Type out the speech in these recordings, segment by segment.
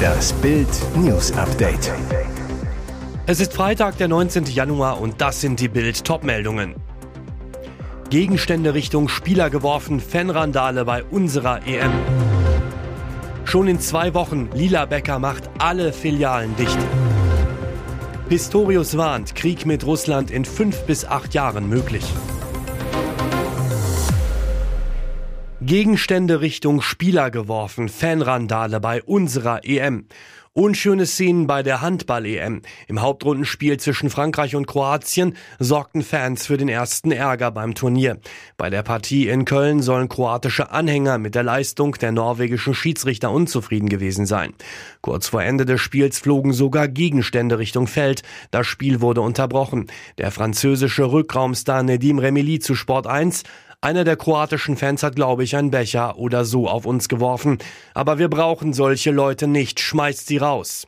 Das Bild News Update. Es ist Freitag, der 19. Januar und das sind die Bild Topmeldungen. Gegenstände Richtung Spieler geworfen, Fanrandale bei unserer EM. Schon in zwei Wochen, Lila Becker macht alle Filialen dicht. Pistorius warnt, Krieg mit Russland in fünf bis acht Jahren möglich. Gegenstände Richtung Spieler geworfen, Fanrandale bei unserer EM. Unschöne Szenen bei der Handball-EM. Im Hauptrundenspiel zwischen Frankreich und Kroatien sorgten Fans für den ersten Ärger beim Turnier. Bei der Partie in Köln sollen kroatische Anhänger mit der Leistung der norwegischen Schiedsrichter unzufrieden gewesen sein. Kurz vor Ende des Spiels flogen sogar Gegenstände Richtung Feld. Das Spiel wurde unterbrochen. Der französische Rückraumstar Nedim Remili zu Sport 1 einer der kroatischen Fans hat, glaube ich, einen Becher oder so auf uns geworfen. Aber wir brauchen solche Leute nicht. Schmeißt sie raus.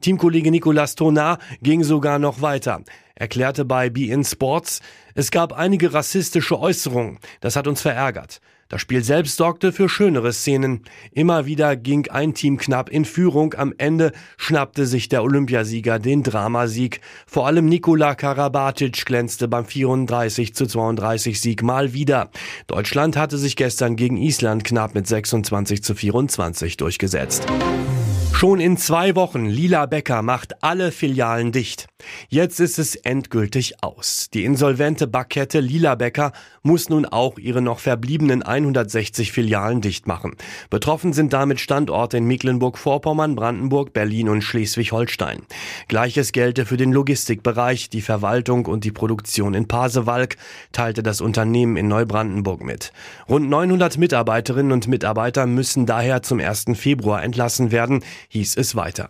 Teamkollege Nicolas Tonar ging sogar noch weiter erklärte bei Be In Sports, es gab einige rassistische Äußerungen. Das hat uns verärgert. Das Spiel selbst sorgte für schönere Szenen. Immer wieder ging ein Team knapp in Führung. Am Ende schnappte sich der Olympiasieger den Dramasieg. Vor allem Nikola Karabatic glänzte beim 34 zu 32 Sieg mal wieder. Deutschland hatte sich gestern gegen Island knapp mit 26 zu 24 durchgesetzt. Schon in zwei Wochen Lila Becker macht alle Filialen dicht. Jetzt ist es endgültig aus. Die insolvente Backkette Lila Becker muss nun auch ihre noch verbliebenen 160 Filialen dicht machen. Betroffen sind damit Standorte in Mecklenburg-Vorpommern, Brandenburg, Berlin und Schleswig-Holstein. Gleiches gelte für den Logistikbereich, die Verwaltung und die Produktion in Pasewalk, teilte das Unternehmen in Neubrandenburg mit. Rund 900 Mitarbeiterinnen und Mitarbeiter müssen daher zum 1. Februar entlassen werden hieß es weiter.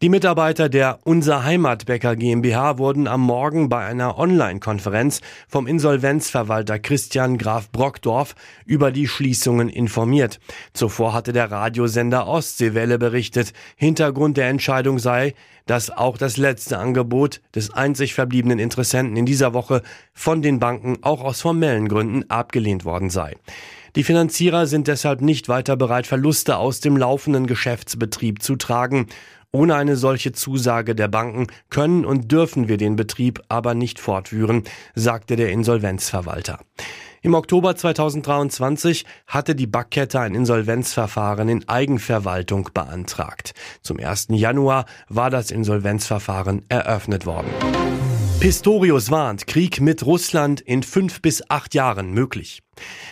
Die Mitarbeiter der Unser Heimatbäcker GmbH wurden am Morgen bei einer Online-Konferenz vom Insolvenzverwalter Christian Graf Brockdorf über die Schließungen informiert. Zuvor hatte der Radiosender Ostseewelle berichtet, Hintergrund der Entscheidung sei, dass auch das letzte Angebot des einzig verbliebenen Interessenten in dieser Woche von den Banken auch aus formellen Gründen abgelehnt worden sei. Die Finanzierer sind deshalb nicht weiter bereit, Verluste aus dem laufenden Geschäftsbetrieb zu tragen. Ohne eine solche Zusage der Banken können und dürfen wir den Betrieb aber nicht fortführen, sagte der Insolvenzverwalter. Im Oktober 2023 hatte die Backkette ein Insolvenzverfahren in Eigenverwaltung beantragt. Zum 1. Januar war das Insolvenzverfahren eröffnet worden. Pistorius warnt, Krieg mit Russland in fünf bis acht Jahren möglich.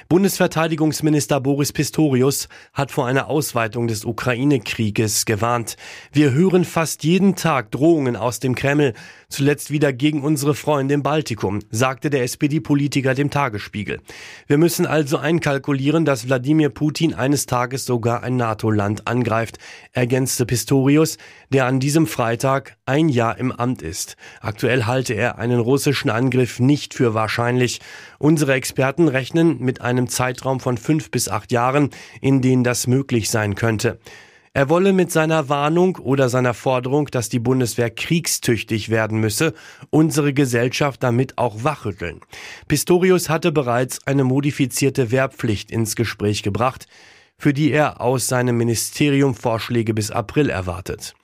Bundesverteidigungsminister Boris Pistorius hat vor einer Ausweitung des Ukraine-Krieges gewarnt. Wir hören fast jeden Tag Drohungen aus dem Kreml, zuletzt wieder gegen unsere Freunde im Baltikum, sagte der SPD-Politiker dem Tagesspiegel. Wir müssen also einkalkulieren, dass Wladimir Putin eines Tages sogar ein NATO-Land angreift, ergänzte Pistorius, der an diesem Freitag ein Jahr im Amt ist. Aktuell halte er einen russischen Angriff nicht für wahrscheinlich. Unsere Experten rechnen mit einem Zeitraum von fünf bis acht Jahren, in denen das möglich sein könnte. Er wolle mit seiner Warnung oder seiner Forderung, dass die Bundeswehr kriegstüchtig werden müsse, unsere Gesellschaft damit auch wachrütteln. Pistorius hatte bereits eine modifizierte Wehrpflicht ins Gespräch gebracht für die er aus seinem Ministerium Vorschläge bis April erwartet.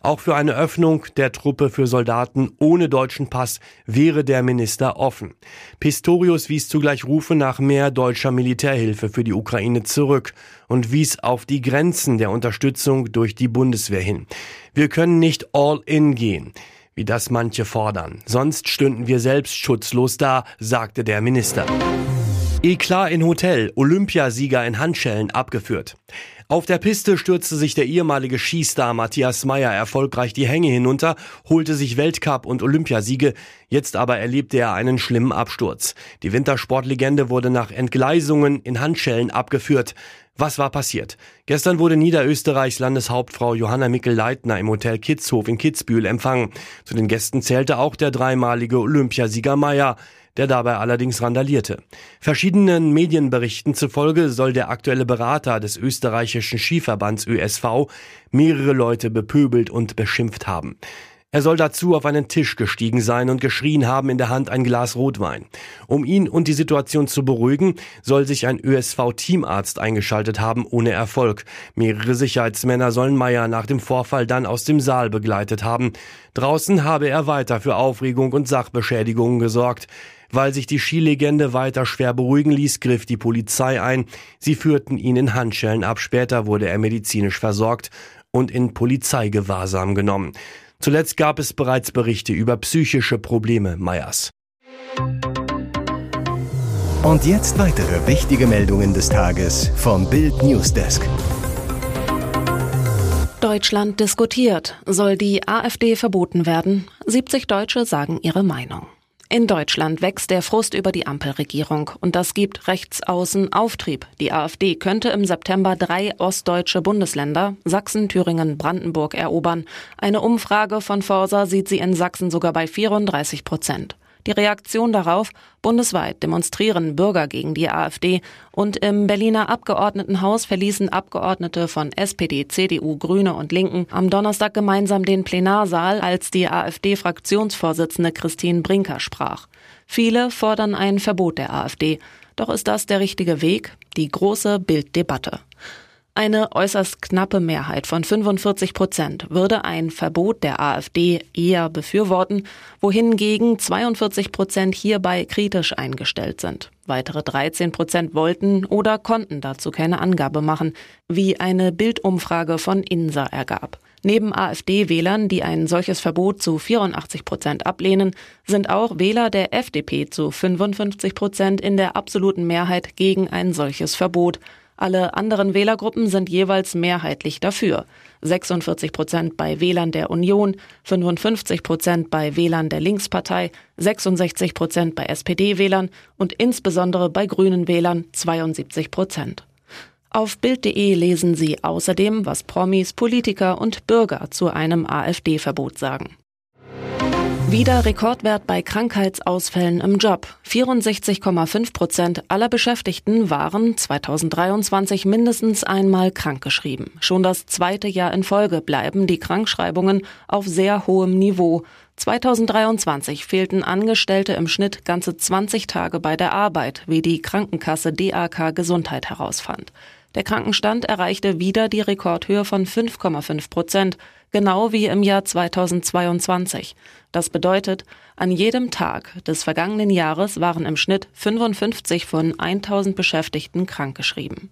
Auch für eine Öffnung der Truppe für Soldaten ohne deutschen Pass wäre der Minister offen. Pistorius wies zugleich Rufe nach mehr deutscher Militärhilfe für die Ukraine zurück und wies auf die Grenzen der Unterstützung durch die Bundeswehr hin. Wir können nicht all in gehen wie das manche fordern. Sonst stünden wir selbst schutzlos da, sagte der Minister. Eklat in Hotel, Olympiasieger in Handschellen abgeführt. Auf der Piste stürzte sich der ehemalige Skistar Matthias Meyer erfolgreich die Hänge hinunter, holte sich Weltcup und Olympiasiege, jetzt aber erlebte er einen schlimmen Absturz. Die Wintersportlegende wurde nach Entgleisungen in Handschellen abgeführt. Was war passiert? Gestern wurde Niederösterreichs Landeshauptfrau Johanna Mickel-Leitner im Hotel Kitzhof in Kitzbühel empfangen. Zu den Gästen zählte auch der dreimalige Olympiasieger Meyer der dabei allerdings randalierte. Verschiedenen Medienberichten zufolge soll der aktuelle Berater des österreichischen Skiverbands ÖSV mehrere Leute bepöbelt und beschimpft haben. Er soll dazu auf einen Tisch gestiegen sein und geschrien haben, in der Hand ein Glas Rotwein. Um ihn und die Situation zu beruhigen, soll sich ein ÖSV-Teamarzt eingeschaltet haben, ohne Erfolg. Mehrere Sicherheitsmänner sollen Meyer nach dem Vorfall dann aus dem Saal begleitet haben. Draußen habe er weiter für Aufregung und Sachbeschädigungen gesorgt. Weil sich die Skilegende weiter schwer beruhigen ließ, griff die Polizei ein. Sie führten ihn in Handschellen ab. Später wurde er medizinisch versorgt und in Polizeigewahrsam genommen. Zuletzt gab es bereits Berichte über psychische Probleme Meyers. Und jetzt weitere wichtige Meldungen des Tages vom Bild Newsdesk. Deutschland diskutiert. Soll die AfD verboten werden? 70 Deutsche sagen ihre Meinung. In Deutschland wächst der Frust über die Ampelregierung und das gibt rechtsaußen Auftrieb. Die AfD könnte im September drei ostdeutsche Bundesländer, Sachsen, Thüringen, Brandenburg, erobern. Eine Umfrage von Forsa sieht sie in Sachsen sogar bei 34 Prozent. Die Reaktion darauf, bundesweit demonstrieren Bürger gegen die AfD und im Berliner Abgeordnetenhaus verließen Abgeordnete von SPD, CDU, Grüne und Linken am Donnerstag gemeinsam den Plenarsaal, als die AfD-Fraktionsvorsitzende Christine Brinker sprach. Viele fordern ein Verbot der AfD. Doch ist das der richtige Weg? Die große Bilddebatte. Eine äußerst knappe Mehrheit von 45 Prozent würde ein Verbot der AfD eher befürworten, wohingegen 42 Prozent hierbei kritisch eingestellt sind. Weitere 13 Prozent wollten oder konnten dazu keine Angabe machen, wie eine Bildumfrage von INSA ergab. Neben AfD-Wählern, die ein solches Verbot zu 84 Prozent ablehnen, sind auch Wähler der FDP zu 55 Prozent in der absoluten Mehrheit gegen ein solches Verbot. Alle anderen Wählergruppen sind jeweils mehrheitlich dafür. 46 Prozent bei Wählern der Union, 55 Prozent bei Wählern der Linkspartei, 66 Prozent bei SPD-Wählern und insbesondere bei grünen Wählern 72 Prozent. Auf Bild.de lesen Sie außerdem, was Promis, Politiker und Bürger zu einem AfD-Verbot sagen. Wieder Rekordwert bei Krankheitsausfällen im Job. 64,5 Prozent aller Beschäftigten waren 2023 mindestens einmal krankgeschrieben. Schon das zweite Jahr in Folge bleiben die Krankschreibungen auf sehr hohem Niveau. 2023 fehlten Angestellte im Schnitt ganze 20 Tage bei der Arbeit, wie die Krankenkasse DAK Gesundheit herausfand. Der Krankenstand erreichte wieder die Rekordhöhe von 5,5 Prozent, genau wie im Jahr 2022. Das bedeutet, an jedem Tag des vergangenen Jahres waren im Schnitt 55 von 1000 Beschäftigten krankgeschrieben.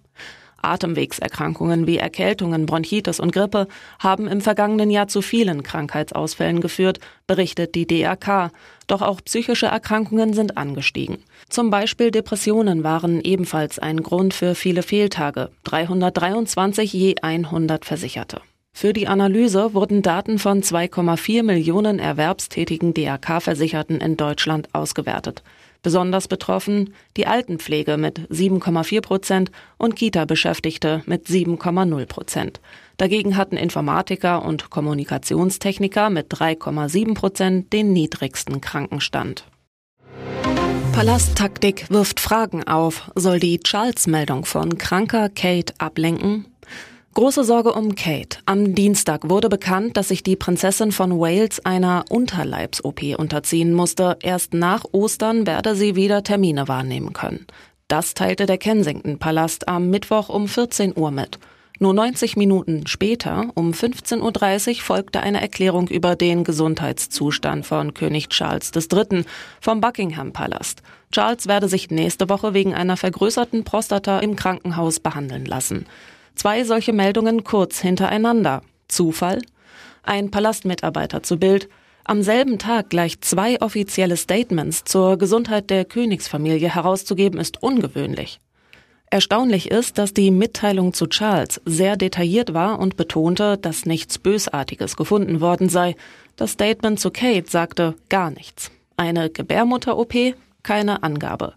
Atemwegserkrankungen wie Erkältungen, Bronchitis und Grippe haben im vergangenen Jahr zu vielen Krankheitsausfällen geführt, berichtet die DRK. Doch auch psychische Erkrankungen sind angestiegen. Zum Beispiel Depressionen waren ebenfalls ein Grund für viele Fehltage, 323 je 100 Versicherte. Für die Analyse wurden Daten von 2,4 Millionen erwerbstätigen DRK-Versicherten in Deutschland ausgewertet. Besonders betroffen die Altenpflege mit 7,4 Prozent und Kita-Beschäftigte mit 7,0 Prozent. Dagegen hatten Informatiker und Kommunikationstechniker mit 3,7 Prozent den niedrigsten Krankenstand. Palasttaktik wirft Fragen auf. Soll die Charles-Meldung von kranker Kate ablenken? Große Sorge um Kate. Am Dienstag wurde bekannt, dass sich die Prinzessin von Wales einer Unterleibs-OP unterziehen musste. Erst nach Ostern werde sie wieder Termine wahrnehmen können. Das teilte der Kensington-Palast am Mittwoch um 14 Uhr mit. Nur 90 Minuten später, um 15.30 Uhr, folgte eine Erklärung über den Gesundheitszustand von König Charles III. vom Buckingham-Palast. Charles werde sich nächste Woche wegen einer vergrößerten Prostata im Krankenhaus behandeln lassen. Zwei solche Meldungen kurz hintereinander. Zufall? Ein Palastmitarbeiter zu Bild. Am selben Tag gleich zwei offizielle Statements zur Gesundheit der Königsfamilie herauszugeben, ist ungewöhnlich. Erstaunlich ist, dass die Mitteilung zu Charles sehr detailliert war und betonte, dass nichts Bösartiges gefunden worden sei. Das Statement zu Kate sagte gar nichts. Eine Gebärmutter-OP? Keine Angabe.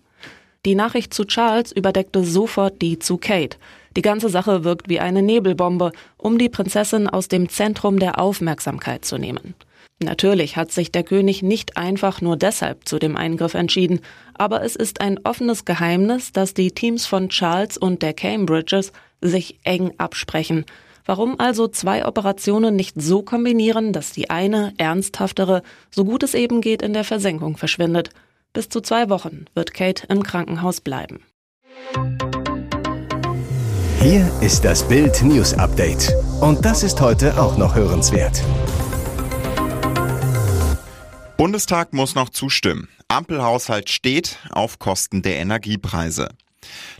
Die Nachricht zu Charles überdeckte sofort die zu Kate. Die ganze Sache wirkt wie eine Nebelbombe, um die Prinzessin aus dem Zentrum der Aufmerksamkeit zu nehmen. Natürlich hat sich der König nicht einfach nur deshalb zu dem Eingriff entschieden, aber es ist ein offenes Geheimnis, dass die Teams von Charles und der Cambridges sich eng absprechen. Warum also zwei Operationen nicht so kombinieren, dass die eine, ernsthaftere, so gut es eben geht, in der Versenkung verschwindet? Bis zu zwei Wochen wird Kate im Krankenhaus bleiben. Hier ist das Bild News Update. Und das ist heute auch noch hörenswert. Bundestag muss noch zustimmen. Ampelhaushalt steht auf Kosten der Energiepreise.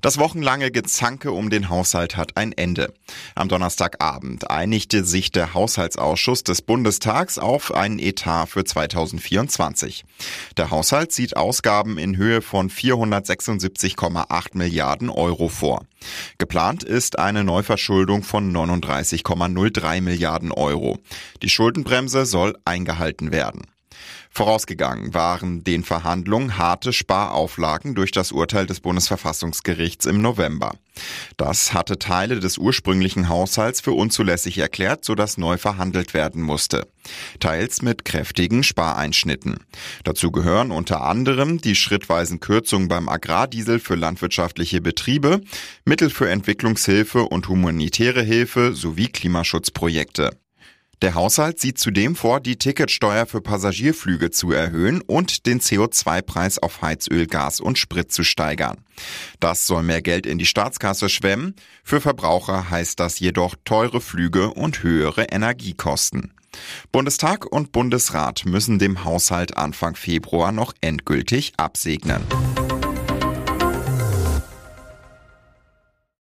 Das wochenlange Gezanke um den Haushalt hat ein Ende. Am Donnerstagabend einigte sich der Haushaltsausschuss des Bundestags auf einen Etat für 2024. Der Haushalt sieht Ausgaben in Höhe von 476,8 Milliarden Euro vor. Geplant ist eine Neuverschuldung von 39,03 Milliarden Euro. Die Schuldenbremse soll eingehalten werden. Vorausgegangen waren den Verhandlungen harte Sparauflagen durch das Urteil des Bundesverfassungsgerichts im November. Das hatte Teile des ursprünglichen Haushalts für unzulässig erklärt, sodass neu verhandelt werden musste. Teils mit kräftigen Spareinschnitten. Dazu gehören unter anderem die schrittweisen Kürzungen beim Agrardiesel für landwirtschaftliche Betriebe, Mittel für Entwicklungshilfe und humanitäre Hilfe sowie Klimaschutzprojekte. Der Haushalt sieht zudem vor, die Ticketsteuer für Passagierflüge zu erhöhen und den CO2-Preis auf Heizöl, Gas und Sprit zu steigern. Das soll mehr Geld in die Staatskasse schwemmen. Für Verbraucher heißt das jedoch teure Flüge und höhere Energiekosten. Bundestag und Bundesrat müssen dem Haushalt Anfang Februar noch endgültig absegnen.